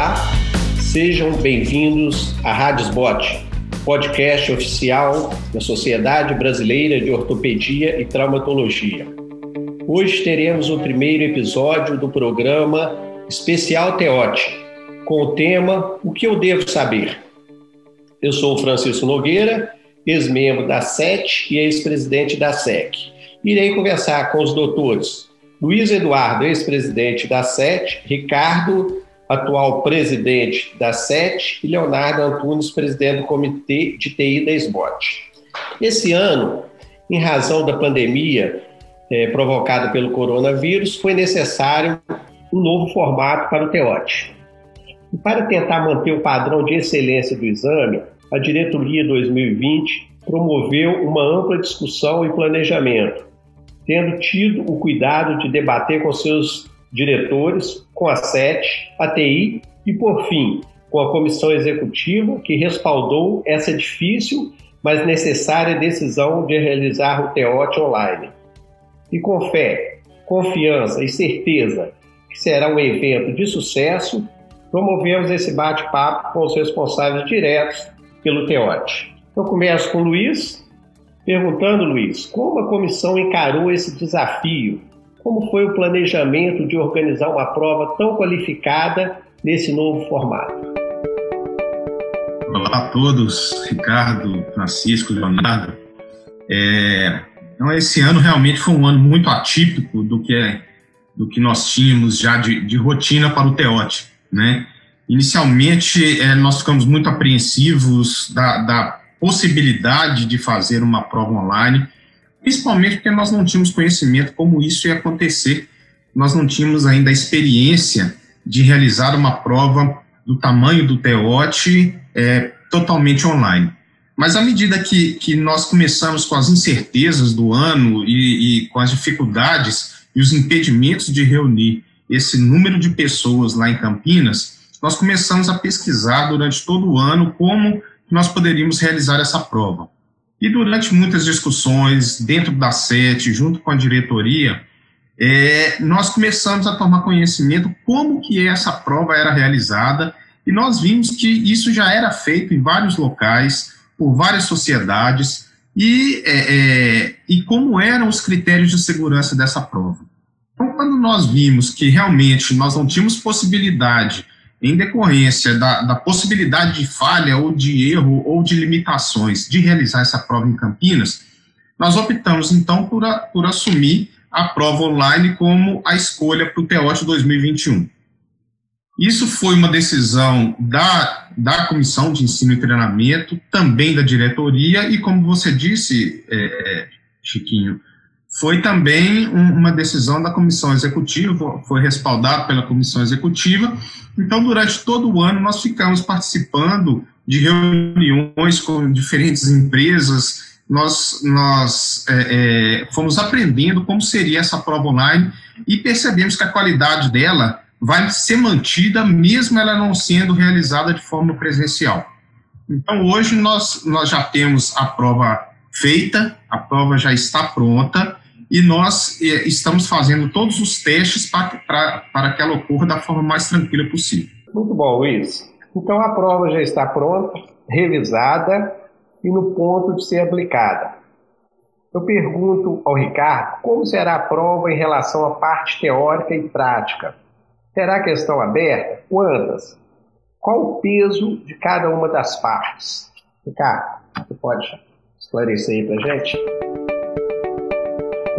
Olá, sejam bem-vindos à Radiosbot, podcast oficial da Sociedade Brasileira de Ortopedia e Traumatologia. Hoje teremos o primeiro episódio do programa Especial Teote, com o tema O que eu devo saber? Eu sou o Francisco Nogueira, ex-membro da SET e ex-presidente da SEC. Irei conversar com os doutores Luiz Eduardo, ex-presidente da SET, Ricardo, atual presidente da SET, e Leonardo Antunes, presidente do Comitê de TI da SBOT. Esse ano, em razão da pandemia é, provocada pelo coronavírus, foi necessário um novo formato para o TEOT. E para tentar manter o padrão de excelência do exame, a diretoria 2020 promoveu uma ampla discussão e planejamento, tendo tido o cuidado de debater com seus diretores, com a SET, a TI e, por fim, com a comissão executiva, que respaldou essa difícil, mas necessária decisão de realizar o TEOT online. E com fé, confiança e certeza que será um evento de sucesso, promovemos esse bate-papo com os responsáveis diretos pelo TEOT. Eu começo com o Luiz, perguntando, Luiz, como a comissão encarou esse desafio? Como foi o planejamento de organizar uma prova tão qualificada nesse novo formato? Olá a todos, Ricardo, Francisco, Leonardo. É, então, esse ano realmente foi um ano muito atípico do que, é, do que nós tínhamos já de, de rotina para o TEOT, né? Inicialmente, é, nós ficamos muito apreensivos da, da possibilidade de fazer uma prova online, principalmente porque nós não tínhamos conhecimento como isso ia acontecer, nós não tínhamos ainda a experiência de realizar uma prova do tamanho do TEOT é, totalmente online. Mas à medida que, que nós começamos com as incertezas do ano e, e com as dificuldades e os impedimentos de reunir esse número de pessoas lá em Campinas, nós começamos a pesquisar durante todo o ano como nós poderíamos realizar essa prova. E durante muitas discussões dentro da SET, junto com a diretoria, é, nós começamos a tomar conhecimento como que essa prova era realizada e nós vimos que isso já era feito em vários locais, por várias sociedades, e, é, é, e como eram os critérios de segurança dessa prova. Então, quando nós vimos que realmente nós não tínhamos possibilidade em decorrência da, da, possibilidade de falha ou de erro ou de limitações de realizar essa prova em Campinas, nós optamos então por, a, por assumir a prova online como a escolha para o TEOT 2021. Isso foi uma decisão da, da Comissão de Ensino e Treinamento, também da diretoria, e como você disse, é, Chiquinho, foi também um, uma decisão da comissão executiva, foi respaldado pela comissão executiva. Então, durante todo o ano, nós ficamos participando de reuniões com diferentes empresas, nós, nós é, é, fomos aprendendo como seria essa prova online e percebemos que a qualidade dela vai ser mantida, mesmo ela não sendo realizada de forma presencial. Então, hoje, nós, nós já temos a prova feita, a prova já está pronta, e nós eh, estamos fazendo todos os testes para, que ela ocorra da forma mais tranquila possível. Muito bom, Luiz. Então a prova já está pronta, revisada e no ponto de ser aplicada. Eu pergunto ao Ricardo como será a prova em relação à parte teórica e prática. Será questão aberta? Quantas? Qual o peso de cada uma das partes? Ricardo, você pode esclarecer aí para gente?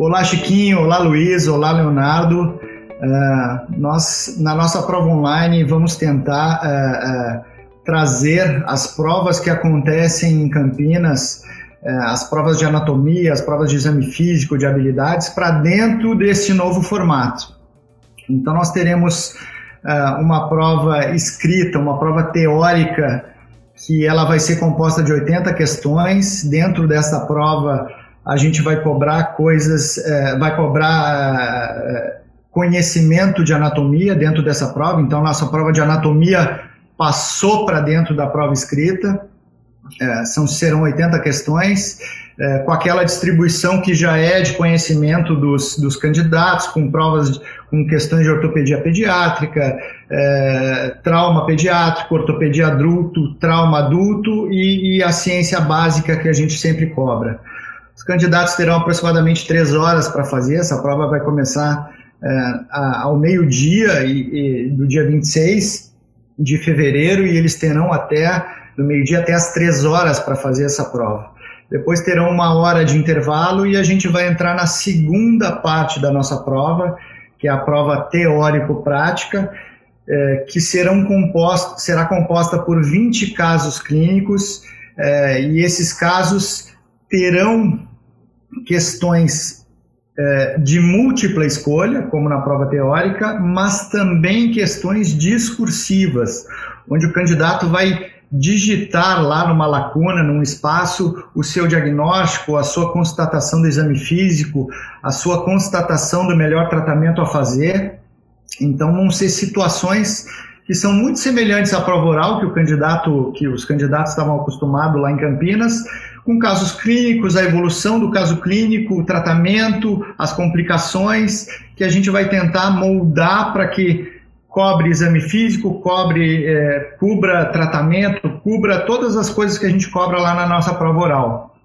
Olá, Chiquinho. Olá, Luiz. Olá, Leonardo. Uh, nós, na nossa prova online, vamos tentar uh, uh, trazer as provas que acontecem em Campinas, as provas de anatomia, as provas de exame físico, de habilidades, para dentro desse novo formato. Então, nós teremos uma prova escrita, uma prova teórica, que ela vai ser composta de 80 questões. Dentro dessa prova, a gente vai cobrar coisas, é, vai cobrar é, conhecimento de anatomia dentro dessa prova. Então, nossa prova de anatomia passou para dentro da prova escrita. É, são, serão 80 questões. é, com aquela distribuição que já é de conhecimento dos, dos candidatos, com provas, com questões de ortopedia pediátrica, é, trauma pediátrico, ortopedia adulto, trauma adulto e, e, a ciência básica que a gente sempre cobra. Os candidatos terão aproximadamente três horas para fazer, essa prova vai começar é, ao meio-dia e, e, do dia 26 de fevereiro e eles terão até do meio-dia até as três horas para fazer essa prova. Depois terão uma hora de intervalo e a gente vai entrar na segunda parte da nossa prova, que é a prova teórico-prática, é, que serão composto, será composta por 20 casos clínicos, é, e esses casos terão questões é, de múltipla escolha, como na prova teórica, mas também questões discursivas, onde o candidato vai digitar lá numa lacuna, num espaço, o seu diagnóstico, a sua constatação do exame físico, a sua constatação do melhor tratamento a fazer. Então vão ser situações que são muito semelhantes à prova oral que o candidato, que os candidatos estavam acostumados lá em Campinas, com casos clínicos, a evolução do caso clínico, o tratamento, as complicações, que a gente vai tentar moldar para que cobre exame físico, cobre, é, cubra tratamento, cubra todas as coisas que a gente cobra lá na nossa prova oral.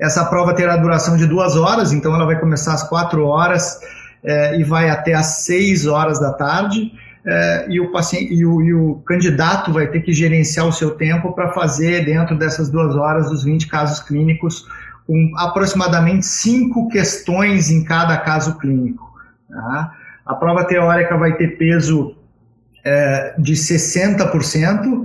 Essa prova terá duração de duas horas, então ela vai começar às quatro horas é, e vai até às seis horas da tarde. É, e, o paciente, e o, e, o candidato vai ter que gerenciar o seu tempo para fazer, dentro dessas duas horas, os 20 casos clínicos, com aproximadamente cinco questões em cada caso clínico. Tá? A prova teórica vai ter peso é, de 60%,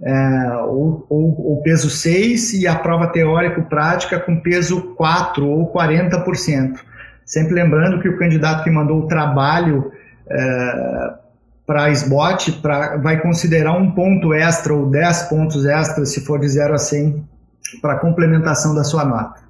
é, ou, ou, ou, peso 6, e a prova teórico-prática com peso 4 ou 40%. Sempre lembrando que o candidato que mandou o trabalho é, para a SBOT pra, vai considerar um ponto extra ou 10 pontos extras, se for de 0 a 100, para complementação da sua nota.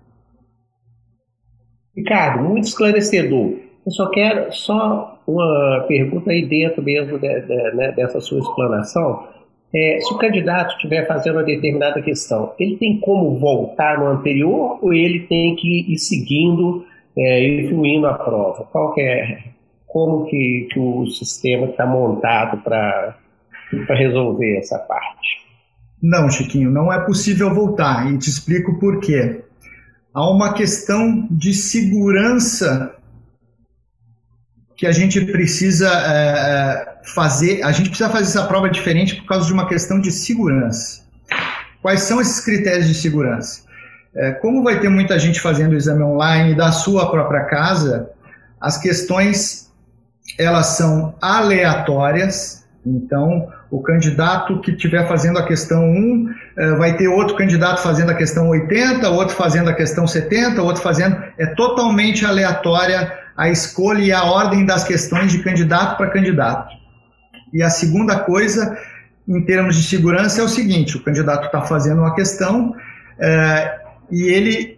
Ricardo, muito esclarecedor. Eu só quero só uma pergunta aí dentro mesmo de, de, né, dessa sua explanação. É, se o candidato estiver fazendo uma determinada questão, ele tem como voltar no anterior ou ele tem que ir seguindo é, e fluindo a prova? Qual é, como que, que o sistema está montado para resolver essa parte? Não, Chiquinho, não é possível voltar e te explico por quê. Há uma questão de segurança que a gente precisa é, é, fazer, a gente precisa fazer essa prova diferente por causa de uma questão de segurança. Quais são esses critérios de segurança? É, como vai ter muita gente fazendo o exame online da sua própria casa, as questões elas são aleatórias, então o candidato que estiver fazendo a questão 1 é, vai ter outro candidato fazendo a questão 80, outro fazendo a questão 70, outro fazendo. É totalmente aleatória a escolha e a ordem das questões de candidato para candidato. E a segunda coisa, em termos de segurança, é o seguinte: o candidato está fazendo uma questão é, e ele,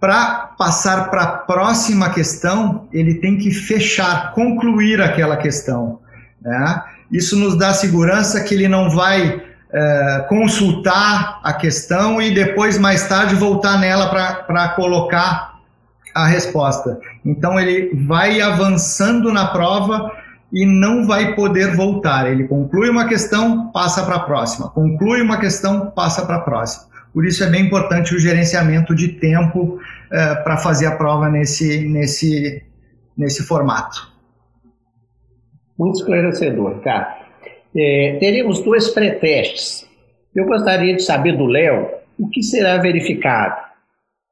para passar para a próxima questão, ele tem que fechar, concluir aquela questão. Né? Isso nos dá segurança que ele não vai é, consultar a questão e depois, mais tarde, voltar nela para colocar a resposta. Então ele vai avançando na prova e não vai poder voltar. Ele conclui uma questão, passa para a próxima. Conclui uma questão, passa para a próxima. Por isso é bem importante o gerenciamento de tempo eh, para fazer a prova nesse, nesse, nesse formato. Muito esclarecedor, cara. É, teremos dois pré-testes. Eu gostaria de saber do Léo o que será verificado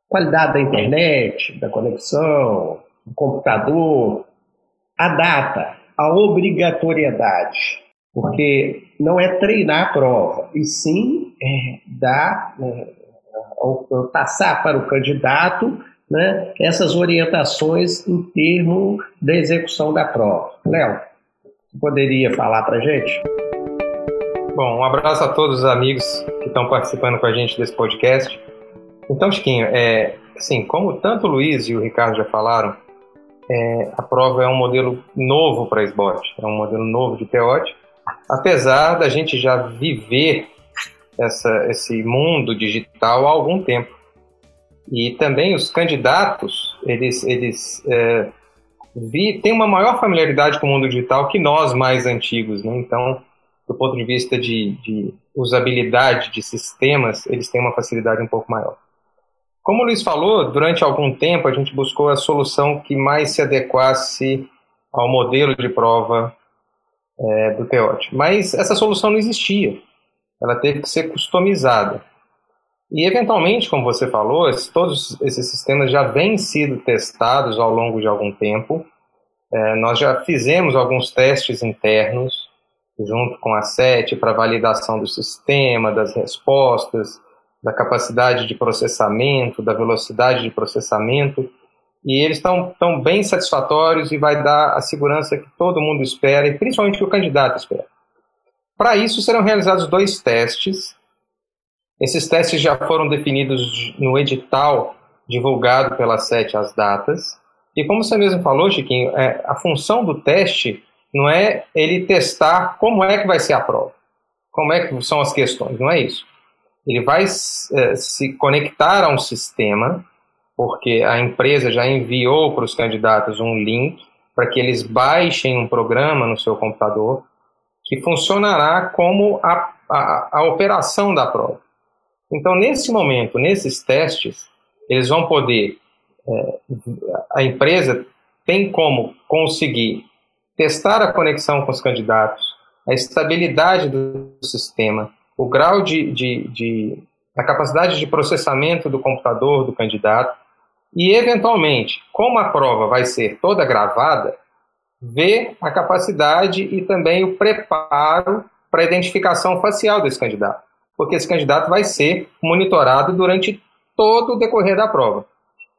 qualidade da internet, da conexão, do computador, a data, a obrigatoriedade, porque não é treinar a prova, e sim é dar, né, passar para o candidato né, essas orientações em termos da execução da prova. Léo, poderia falar para a gente? Bom, um abraço a todos os amigos que estão participando com a gente desse podcast. Então, Chiquinho, é, assim, como tanto o Luiz e o Ricardo já falaram, é, a prova é um modelo novo para a SBOT, é um modelo novo de TEOT, apesar da gente já viver essa, esse mundo digital há algum tempo. E também os candidatos, eles, eles é, vi, têm uma maior familiaridade com o mundo digital que nós mais antigos, né? Então, do ponto de vista de, de usabilidade de sistemas, eles têm uma facilidade um pouco maior. Como o Luiz falou, durante algum tempo a gente buscou a solução que mais se adequasse ao modelo de prova é, do TEOT. Mas essa solução não existia. Ela teve que ser customizada. E, eventualmente, como você falou, todos esses sistemas já vêm sido testados ao longo de algum tempo. É, nós já fizemos alguns testes internos, junto com a SET, para validação do sistema, das respostas, da capacidade de processamento, da velocidade de processamento, e eles estão tão bem satisfatórios e vai dar a segurança que todo mundo espera, e principalmente que o candidato espera. Para isso, serão realizados dois testes. Esses testes já foram definidos no edital divulgado pela SET as datas. E como você mesmo falou, Chiquinho, é, a função do teste não é ele testar como é que vai ser a prova, como é que são as questões, não é isso ele vai é, se conectar a um sistema, porque a empresa já enviou para os candidatos um link para que eles baixem um programa no seu computador que funcionará como a, a, a operação da prova. Então, nesse momento, nesses testes, eles vão poder, é, a empresa tem como conseguir testar a conexão com os candidatos, a estabilidade do sistema, o grau de, de, de a capacidade de processamento do computador do candidato e, eventualmente, como a prova vai ser toda gravada, ver a capacidade e também o preparo para a identificação facial desse candidato, porque esse candidato vai ser monitorado durante todo o decorrer da prova.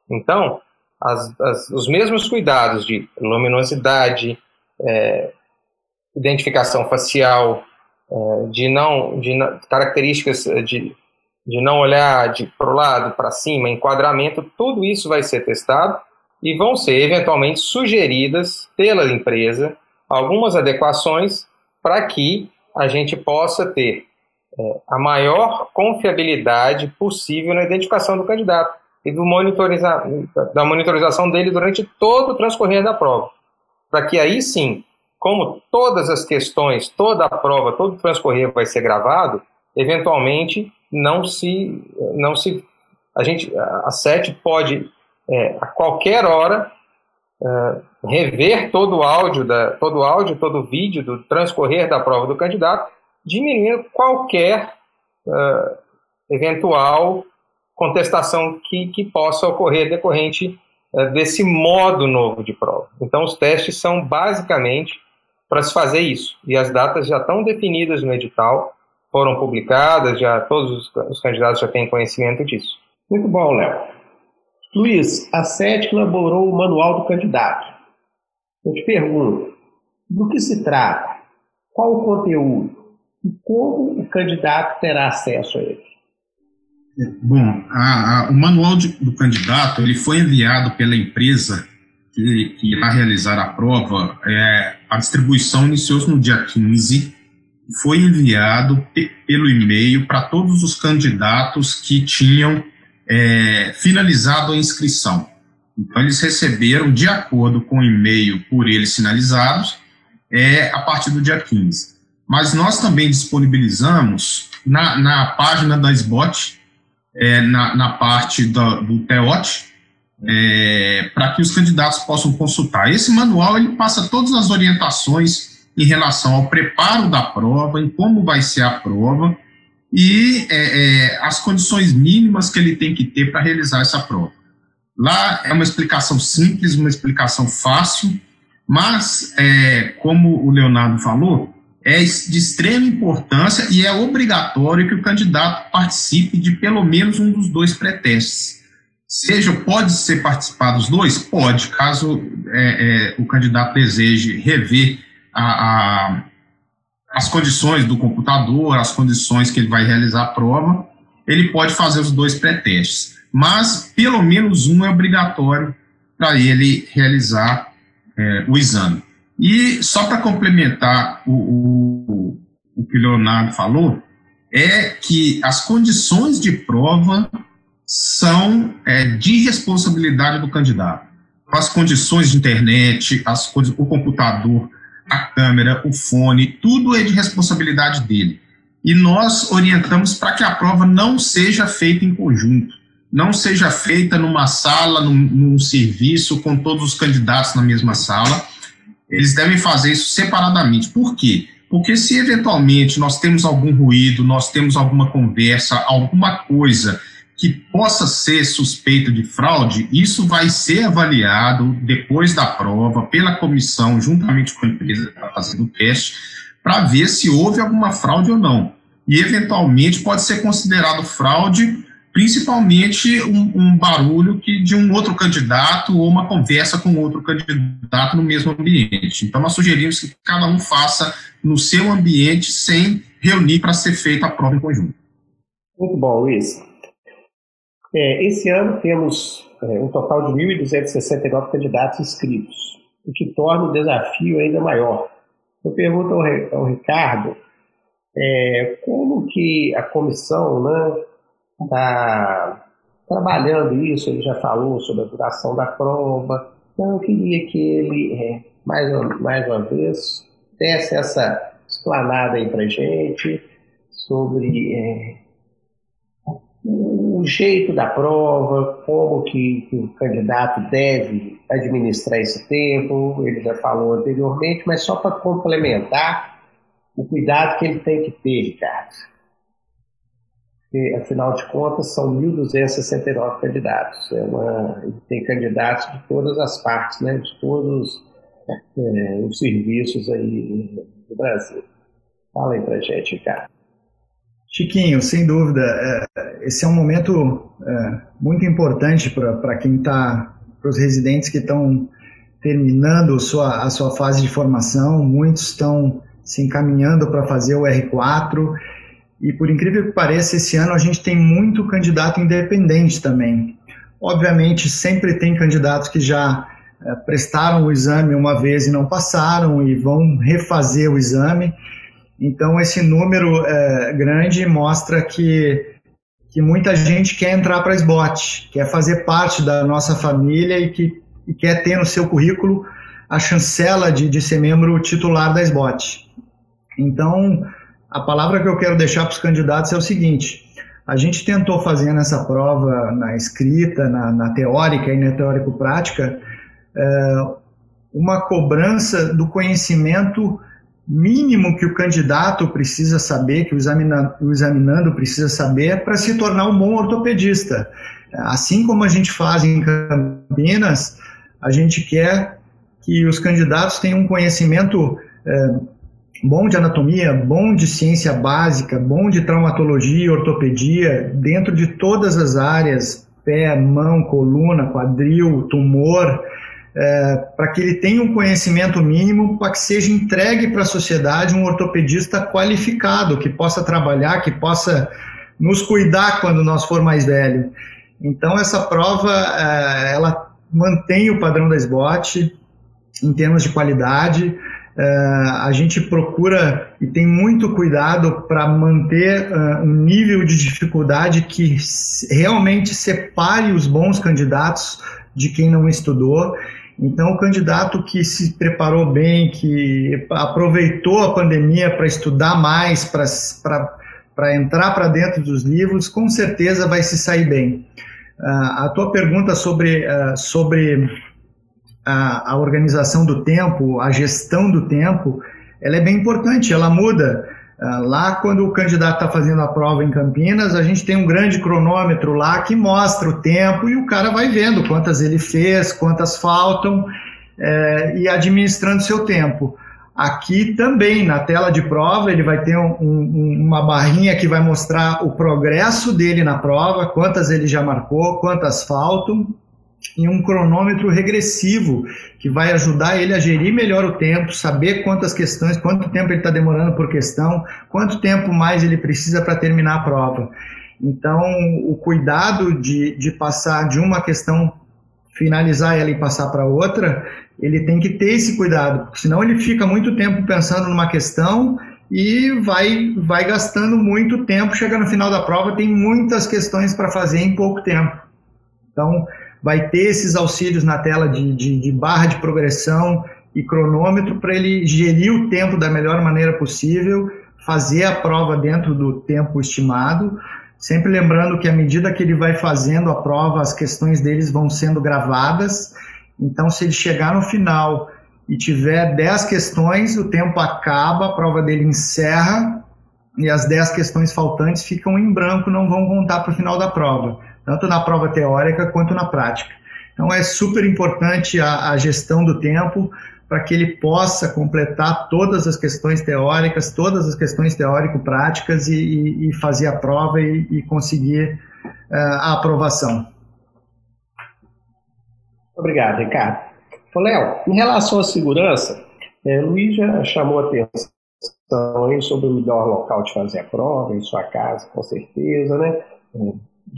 Então, as, as, os mesmos cuidados de luminosidade, é, identificação facial, é, de não de características de, de não olhar para o lado, para cima, enquadramento, tudo isso vai ser testado e vão ser eventualmente sugeridas pela empresa algumas adequações para que a gente possa ter é, a maior confiabilidade possível na identificação do candidato e do da monitorização dele durante todo o transcorrer da prova, para que aí sim como todas as questões, toda a prova, todo o transcorrer vai ser gravado, eventualmente não se, não se, a gente, a SET pode é, a qualquer hora é, rever todo o áudio, da, todo o áudio, todo o vídeo do transcorrer da prova do candidato, diminuindo qualquer é, eventual contestação que, que possa ocorrer decorrente é, desse modo novo de prova. Então, os testes são basicamente para se fazer isso. E as datas já estão definidas no edital, foram publicadas, já todos os candidatos já têm conhecimento disso. Muito bom, Léo. Luiz, a SET elaborou o manual do candidato. Eu te pergunto, do que se trata? Qual o conteúdo? E como o candidato terá acesso a ele? Bom, a, a, o manual de, do candidato ele foi enviado pela empresa que, que irá realizar a prova, é, a distribuição iniciou-se no dia 15, foi enviado pelo e-mail para todos os candidatos que tinham é, finalizado a inscrição. Então, eles receberam, de acordo com o e-mail por eles sinalizados, é, a partir do dia 15. Mas nós também disponibilizamos na, na página da SBOT, é, na, na parte do, do TEOT, é, para que os candidatos possam consultar. Esse manual ele passa todas as orientações em relação ao preparo da prova, em como vai ser a prova e é, é, as condições mínimas que ele tem que ter para realizar essa prova. Lá é uma explicação simples, uma explicação fácil, mas, é, como o Leonardo falou, é de extrema importância e é obrigatório que o candidato participe de pelo menos um dos dois pré-testes. Seja, pode ser participado os dois? Pode, caso é, é, o candidato deseje rever a, a, as condições do computador, as condições que ele vai realizar a prova, ele pode fazer os dois pré-testes. Mas, pelo menos um é obrigatório para ele realizar é, o exame. E só para complementar o, o, o que o Leonardo falou, é que as condições de prova são é, de responsabilidade do candidato. As condições de internet, as o computador, a câmera, o fone, tudo é de responsabilidade dele. E nós orientamos para que a prova não seja feita em conjunto, não seja feita numa sala, num, num serviço, com todos os candidatos na mesma sala. Eles devem fazer isso separadamente. Por quê? Porque se eventualmente nós temos algum ruído, nós temos alguma conversa, alguma coisa que possa ser suspeito de fraude, isso vai ser avaliado depois da prova pela comissão, juntamente com a empresa que está fazendo o teste, para ver se houve alguma fraude ou não. E, eventualmente, pode ser considerado fraude, principalmente um, um barulho que de um outro candidato ou uma conversa com outro candidato no mesmo ambiente. Então, nós sugerimos que cada um faça no seu ambiente sem reunir para ser feita a prova em conjunto. Muito bom, Luiz. É, esse ano temos é, um total de 1.269 candidatos inscritos, o que torna o desafio ainda maior. Eu pergunto ao, ao Ricardo é, como que a comissão está né, trabalhando isso, ele já falou sobre a duração da prova, então eu queria que ele, é, mais, uma, mais uma vez, desse essa explanada aí para gente sobre é, o jeito da prova, como que, que, o candidato deve administrar esse tempo, ele já falou anteriormente, mas só para complementar o cuidado que ele tem que ter, Ricardo. Porque, afinal de contas, são 1.269 candidatos. É uma, tem candidatos de todas as partes, né, de todos é, os serviços aí do Brasil. Fala aí para gente, Ricardo. Chiquinho, sem dúvida, é, esse é um momento é, muito importante para quem está, para os residentes que estão terminando sua, a sua fase de formação, muitos estão se encaminhando para fazer o R4 e por incrível que pareça, esse ano a gente tem muito candidato independente também. Obviamente, sempre tem candidatos que já é, prestaram o exame uma vez e não passaram e vão refazer o exame. Então, esse número é, grande mostra que, que muita gente quer entrar para a SBOT, quer fazer parte da nossa família e que e quer ter no seu currículo a chancela de, de ser membro titular da SBOT. Então, a palavra que eu quero deixar para os candidatos é o seguinte: a gente tentou fazer nessa prova, na escrita, na, na teórica e na teórico-prática, é, uma cobrança do conhecimento mínimo que o candidato precisa saber, que o, examina, o examinando precisa saber para se tornar um bom ortopedista. Assim como a gente faz em Campinas, a gente quer que os candidatos tenham um conhecimento é, bom de anatomia, bom de ciência básica, bom de traumatologia e ortopedia, dentro de todas as áreas, pé, mão, coluna, quadril, tumor, é, para que ele tenha um conhecimento mínimo para que seja entregue para a sociedade um ortopedista qualificado, que possa trabalhar, que possa nos cuidar quando nós for mais velho. Então essa prova é, ela mantém o padrão da SBOT em termos de qualidade. É, a gente procura e tem muito cuidado para manter uh, um nível de dificuldade que realmente separe os bons candidatos de quem não estudou então, o candidato que se preparou bem, que aproveitou a pandemia para estudar mais, para entrar para dentro dos livros, com certeza vai se sair bem. Uh, a tua pergunta sobre, uh, sobre a, a organização do tempo, a gestão do tempo, ela é bem importante, ela muda. Ah, lá, quando o candidato está fazendo a prova em Campinas, a gente tem um grande cronômetro lá que mostra o tempo e o cara vai vendo quantas ele fez, quantas faltam é, e administrando seu tempo. Aqui também, na tela de prova, ele vai ter um, um, uma barrinha que vai mostrar o progresso dele na prova, quantas ele já marcou, quantas faltam, em um cronômetro regressivo que vai ajudar ele a gerir melhor o tempo, saber quantas questões, quanto tempo ele está demorando por questão, quanto tempo mais ele precisa para terminar a prova. Então, o cuidado de, de passar de uma questão, finalizar ela e passar para outra, ele tem que ter esse cuidado, porque senão ele fica muito tempo pensando numa questão e vai, vai gastando muito tempo. Chega no final da prova, tem muitas questões para fazer em pouco tempo. Então, vai ter esses auxílios na tela de, de, de barra de progressão e cronômetro para ele gerir o tempo da melhor maneira possível, fazer a prova dentro do tempo estimado. Sempre lembrando que à medida que ele vai fazendo a prova, as questões deles vão sendo gravadas. Então, se ele chegar no final e tiver 10 questões, o tempo acaba, a prova dele encerra e as 10 questões faltantes ficam em branco, não vão contar para o final da prova, tanto na prova teórica quanto na prática. Então é super importante a, a gestão do tempo para que ele possa completar todas as questões teóricas, todas as questões teórico-práticas e, e, e, fazer a prova e, e conseguir uh, a aprovação. Obrigado, Ricardo. Léo, em relação à segurança, é, Luiz já chamou a atenção sobre o melhor local de fazer a prova, em sua casa, com certeza, né?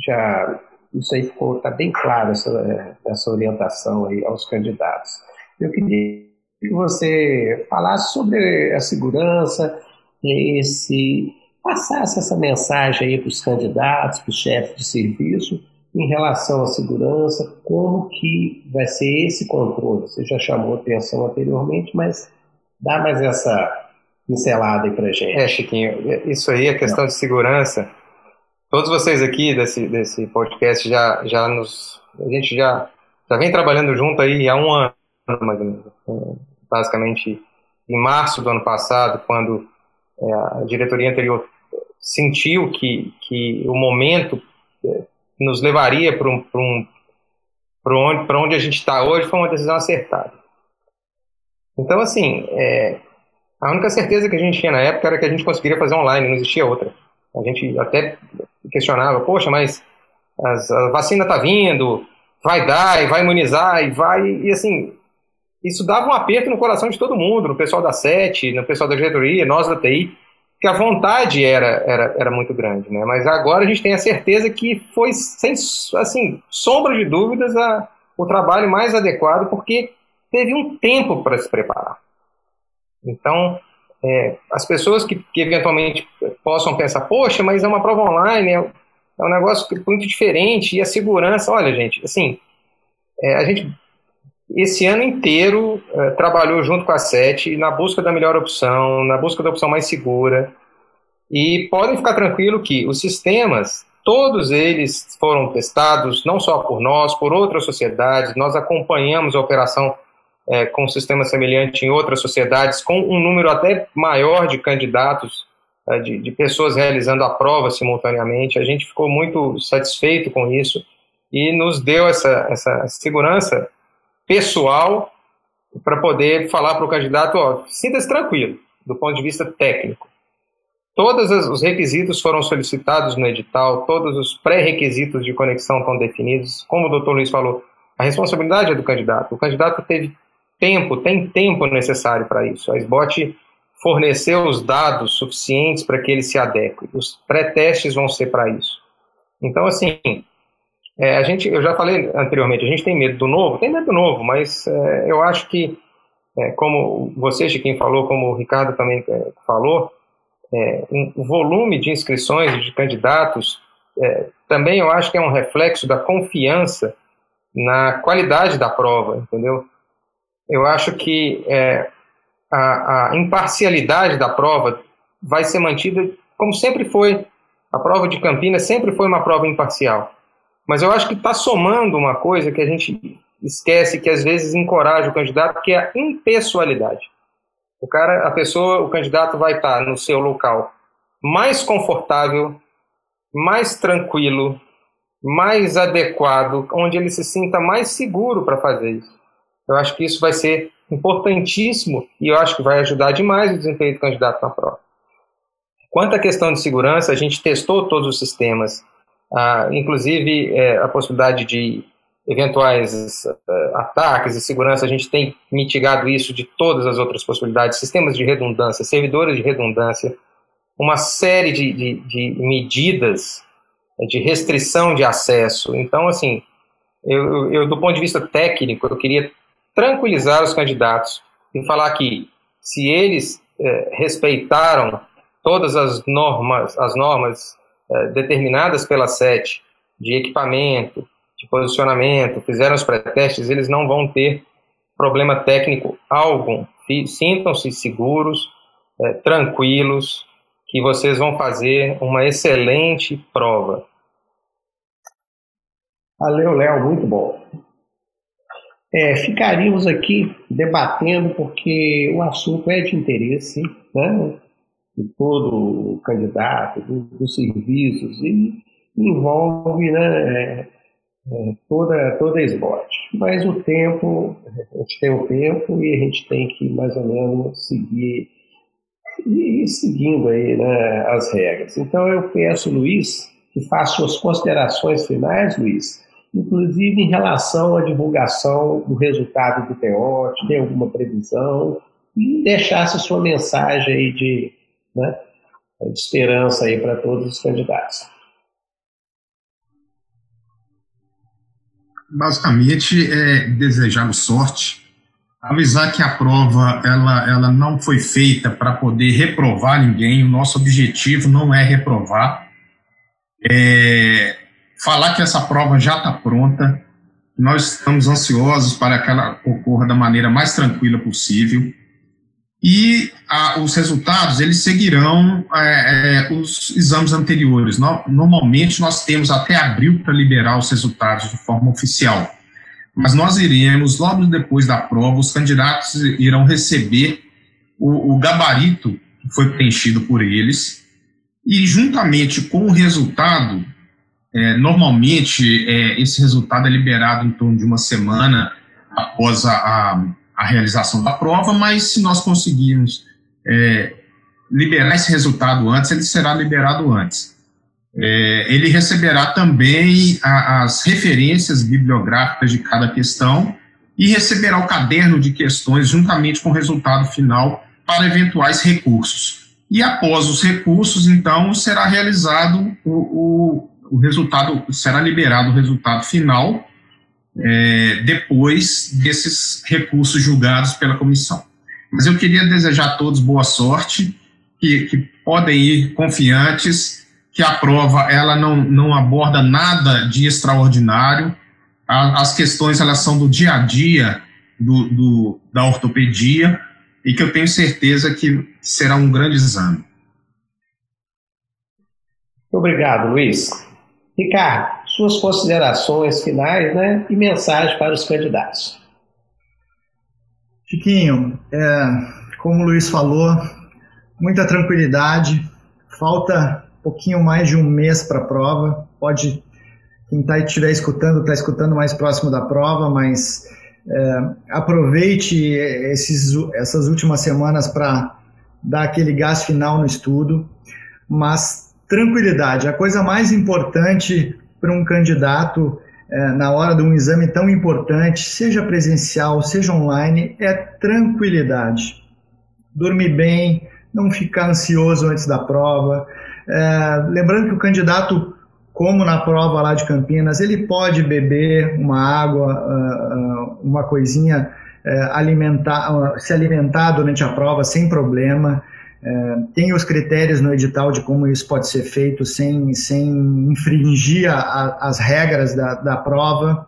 Já isso aí ficou está bem claro essa, essa orientação aí aos candidatos. Eu queria que você falasse sobre a segurança, esse passasse essa mensagem aí para os candidatos, para os chefes de serviço, em relação à segurança, como que vai ser esse controle? Você já chamou atenção anteriormente, mas dá mais essa pincelada aí pra gente. É, Chiquinho, isso aí, a questão Não. de segurança, todos vocês aqui desse, desse podcast já, já nos, a gente já, já vem trabalhando junto aí há um ano, mais ou menos, basicamente em março do ano passado, quando é, a diretoria anterior sentiu que, que o momento é, nos levaria para um, um, onde, onde a gente está hoje foi uma decisão acertada. Então, assim, é, a única certeza que a gente tinha na época era que a gente conseguiria fazer online, não existia outra. A gente até questionava, poxa, mas as, a vacina está vindo, vai dar, e vai imunizar, e vai. E assim, isso dava um aperto no coração de todo mundo, no pessoal da SET, no pessoal da diretoria, nós da TI que a vontade era, era, era muito grande, né? Mas agora a gente tem a certeza que foi, sem assim, sombra de dúvidas, a, o trabalho mais adequado, porque teve um tempo para se preparar. Então, é, as pessoas que, que, eventualmente possam pensar, poxa, mas é uma prova online, é, é um negócio muito diferente, e a segurança, olha, gente, assim, é, a gente esse ano inteiro é, trabalhou junto com a SET na busca da melhor opção, na busca da opção mais segura. E podem ficar tranquilo que os sistemas, todos eles foram testados, não só por nós, por outras sociedades. Nós acompanhamos a operação é, com um sistema semelhante em outras sociedades, com um número até maior de candidatos, é, de, de pessoas realizando a prova simultaneamente. A gente ficou muito satisfeito com isso e nos deu essa, essa segurança pessoal para poder falar para o candidato, ó, sinta-se tranquilo, do ponto de vista técnico. Todos os requisitos foram solicitados no edital, todos os pré-requisitos de conexão estão definidos. Como o doutor Luiz falou, a responsabilidade é do candidato. O candidato teve tempo, tem tempo necessário para isso. A SBOT forneceu os dados suficientes para que ele se adeque. Os pré-testes vão ser para isso. Então, assim, é, a gente, eu já falei anteriormente, a gente tem medo do novo, tem medo do novo, mas é, eu acho que, é, como você, Chiquinho, falou, como o Ricardo também é, falou, é, um, o volume de inscrições de candidatos é, também eu acho que é um reflexo da confiança na qualidade da prova, entendeu? Eu acho que a, a imparcialidade da prova vai ser mantida como sempre foi. A prova de Campinas sempre foi uma prova imparcial. Mas eu acho que está somando uma coisa que a gente esquece, que às vezes encoraja o candidato, que é a impessoalidade. O cara, a pessoa, o candidato vai estar no seu local mais confortável, mais tranquilo, mais adequado, onde ele se sinta mais seguro para fazer isso. Eu acho que isso vai ser importantíssimo e eu acho que vai ajudar demais o desempenho do candidato na prova. Quanto à questão de segurança, a gente testou todos os sistemas ah, inclusive é, a possibilidade de eventuais uh, ataques e segurança, a gente tem mitigado isso de todas as outras possibilidades, sistemas de redundância, servidores de redundância, uma série de, de, de medidas de restrição de acesso. Então, assim, eu, eu, do ponto de vista técnico, eu queria tranquilizar os candidatos e falar que se eles é, respeitaram todas as normas, as normas é, determinadas pela SET de equipamento, de posicionamento, fizeram os pré-testes, eles não vão ter problema técnico algum. Sintam-se seguros, é, tranquilos, que vocês vão fazer uma excelente prova. Valeu, Léo, muito bom. É, ficaríamos aqui debatendo porque o assunto é de interesse né, de todo o candidato, do, dos serviços, e envolve né, é, toda, toda a esbote. Mas o tempo, a gente tem o tempo e a gente tem que mais ou menos seguir e ir seguindo aí né, as regras. Então eu peço, Luiz, que faça suas considerações finais, Luiz, inclusive em relação à divulgação do resultado do TO, tem alguma previsão, e deixasse sua mensagem aí de, né, de esperança aí para todos os candidatos. basicamente é desejar sorte, avisar que a prova ela, ela não foi feita para poder reprovar ninguém, o nosso objetivo não é reprovar, é falar que essa prova já está pronta, nós estamos ansiosos para que ela ocorra da maneira mais tranquila possível, e a, os resultados eles seguirão é, é, os exames anteriores. No, normalmente nós temos até abril para liberar os resultados de forma oficial, mas nós iremos logo depois da prova, os candidatos irão receber o, o gabarito que foi preenchido por eles. E juntamente com o resultado, é, normalmente é, esse resultado é liberado em torno de uma semana após a, a a realização da prova, mas se nós conseguirmos é, liberar esse resultado antes, ele será liberado antes. É, ele receberá também a, as referências bibliográficas de cada questão e receberá o caderno de questões juntamente com o resultado final para eventuais recursos. E após os recursos, então, será realizado o, o, o resultado, será liberado o resultado final é, depois desses recursos julgados pela comissão. Mas eu queria desejar a todos boa sorte, que, que podem ir confiantes, que a prova ela não, não aborda nada de extraordinário, a, as questões elas são do dia a dia do, do, da ortopedia e que eu tenho certeza que será um grande exame. Obrigado, Luiz. Ricardo, suas considerações finais né, e mensagem para os candidatos. Chiquinho, é, como o Luiz falou, muita tranquilidade, falta um pouquinho mais de um mês para a prova, pode, quem tá, estiver escutando, está escutando mais próximo da prova, mas é, aproveite esses, essas últimas semanas para dar aquele gás final no estudo, mas tranquilidade, a coisa mais importante para um candidato é, na hora de um exame tão importante, seja presencial, seja online, é tranquilidade. Dormir bem, não ficar ansioso antes da prova. É, lembrando que o candidato, como na prova lá de Campinas, ele pode beber uma água, ah, ah, uma coisinha, é, alimentar, se alimentar durante a prova sem problema. É, tem os critérios no edital de como isso pode ser feito sem, sem infringir a, a, as regras da, da prova.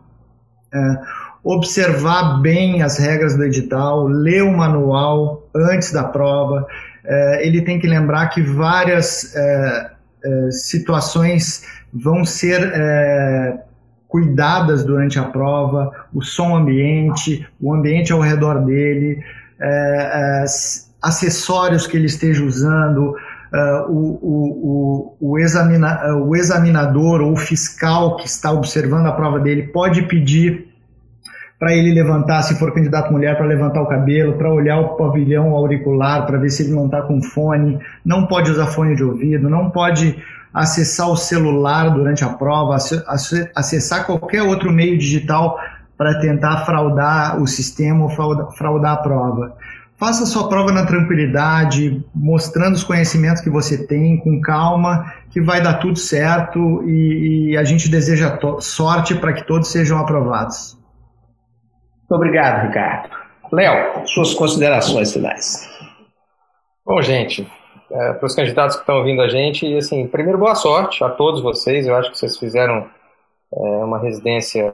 É, observar bem as regras do edital, ler o manual antes da prova. É, ele tem que lembrar que várias é, é, situações vão ser é, cuidadas durante a prova, o som ambiente, o ambiente ao redor dele, acessórios que ele esteja usando, uh, o, o, o, examina, o examinador ou fiscal que está observando a prova dele pode pedir para ele levantar, se for candidato mulher, para levantar o cabelo, para olhar o pavilhão auricular, para ver se ele não está com fone, não pode usar fone de ouvido, não pode acessar o celular durante a prova, acessar qualquer outro meio digital para tentar fraudar o sistema ou fraudar a prova. Faça sua prova na tranquilidade, mostrando os conhecimentos que você tem, com calma, que vai dar tudo certo e, e a gente deseja sorte para que todos sejam aprovados. Muito obrigado, Ricardo. Léo, suas considerações finais. Bom, gente, é, para os candidatos que estão ouvindo a gente, assim, primeiro boa sorte a todos vocês. Eu acho que vocês fizeram é, uma residência.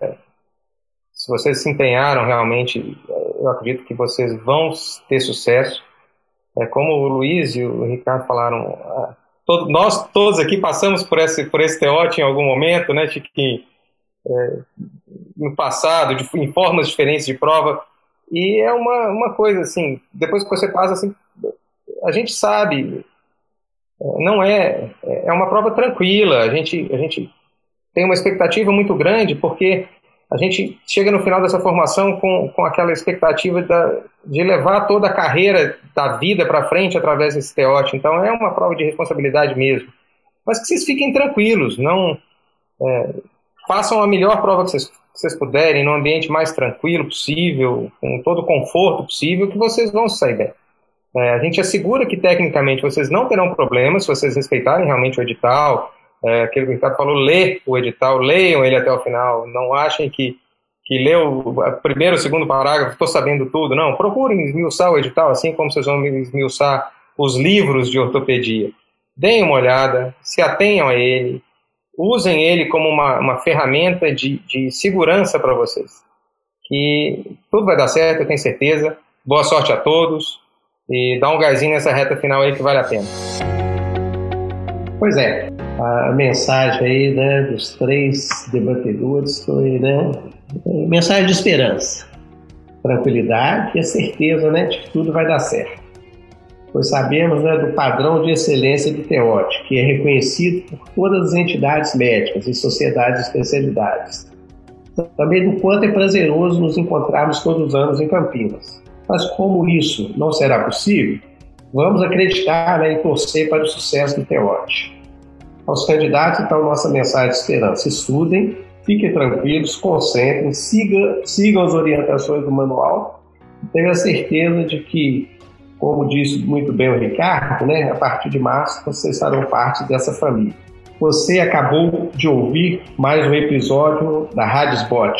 Se vocês se empenharam realmente, eu acredito que vocês vão ter sucesso. É, como o Luiz e o Ricardo falaram, todo, nós todos aqui passamos por esse, por esse teótipo em algum momento, né, Chiquinho? É, no passado, de, em formas diferentes de prova. E é uma, uma coisa assim, depois que você passa, assim, a gente sabe, é, não é, é uma prova tranquila, a gente, a gente tem uma expectativa muito grande, porque a gente chega no final dessa formação com, com aquela expectativa da, de levar toda a carreira da vida para frente através desse teótipo. Então é uma prova de responsabilidade mesmo. Mas que vocês fiquem tranquilos, não é, façam a melhor prova que vocês, que vocês puderem, no ambiente mais tranquilo possível, com todo o conforto possível, que vocês vão sair bem. É, a gente assegura que tecnicamente vocês não terão problemas se vocês respeitarem realmente o edital, é, aquele que o Ricardo falou, lê o edital, leiam ele até o final, não achem que, que leu o primeiro ou segundo parágrafo, estou sabendo tudo, não, procurem esmiuçar o edital, assim como vocês vão esmiuçar os livros de ortopedia. Deem uma olhada, se atenham a ele, usem ele como uma, uma ferramenta de, de segurança para vocês. Que tudo vai dar certo, eu tenho certeza. Boa sorte a todos e dá um gásinho nessa reta final aí que vale a pena. Pois é, a mensagem aí né, dos três debatedores foi né, mensagem de esperança, tranquilidade e a certeza né, de que tudo vai dar certo. Pois sabemos né, do padrão de excelência do TEOT, que é reconhecido por todas as entidades médicas e sociedades de especialidades. Também do quanto é prazeroso nos encontrarmos todos os anos em Campinas. Mas como isso não será possível, vamos acreditar né, e torcer para o sucesso do TEOT. Aos candidatos, então, nossa mensagem de esperança. Estudem, fiquem tranquilos, concentrem, siga, sigam as orientações do manual. Tenha certeza de que, como disse muito bem o Ricardo, né, a partir de março vocês estarão parte dessa família. Você acabou de ouvir mais um episódio da Rádio Spot,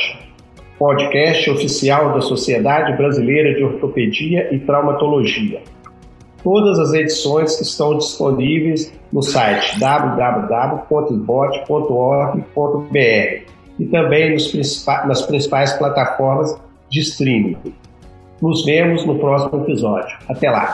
podcast oficial da Sociedade Brasileira de Ortopedia e Traumatologia. Todas as edições estão disponíveis no site www.sbot.org.br e também nas principais plataformas de streaming. Nos vemos no próximo episódio. Até lá!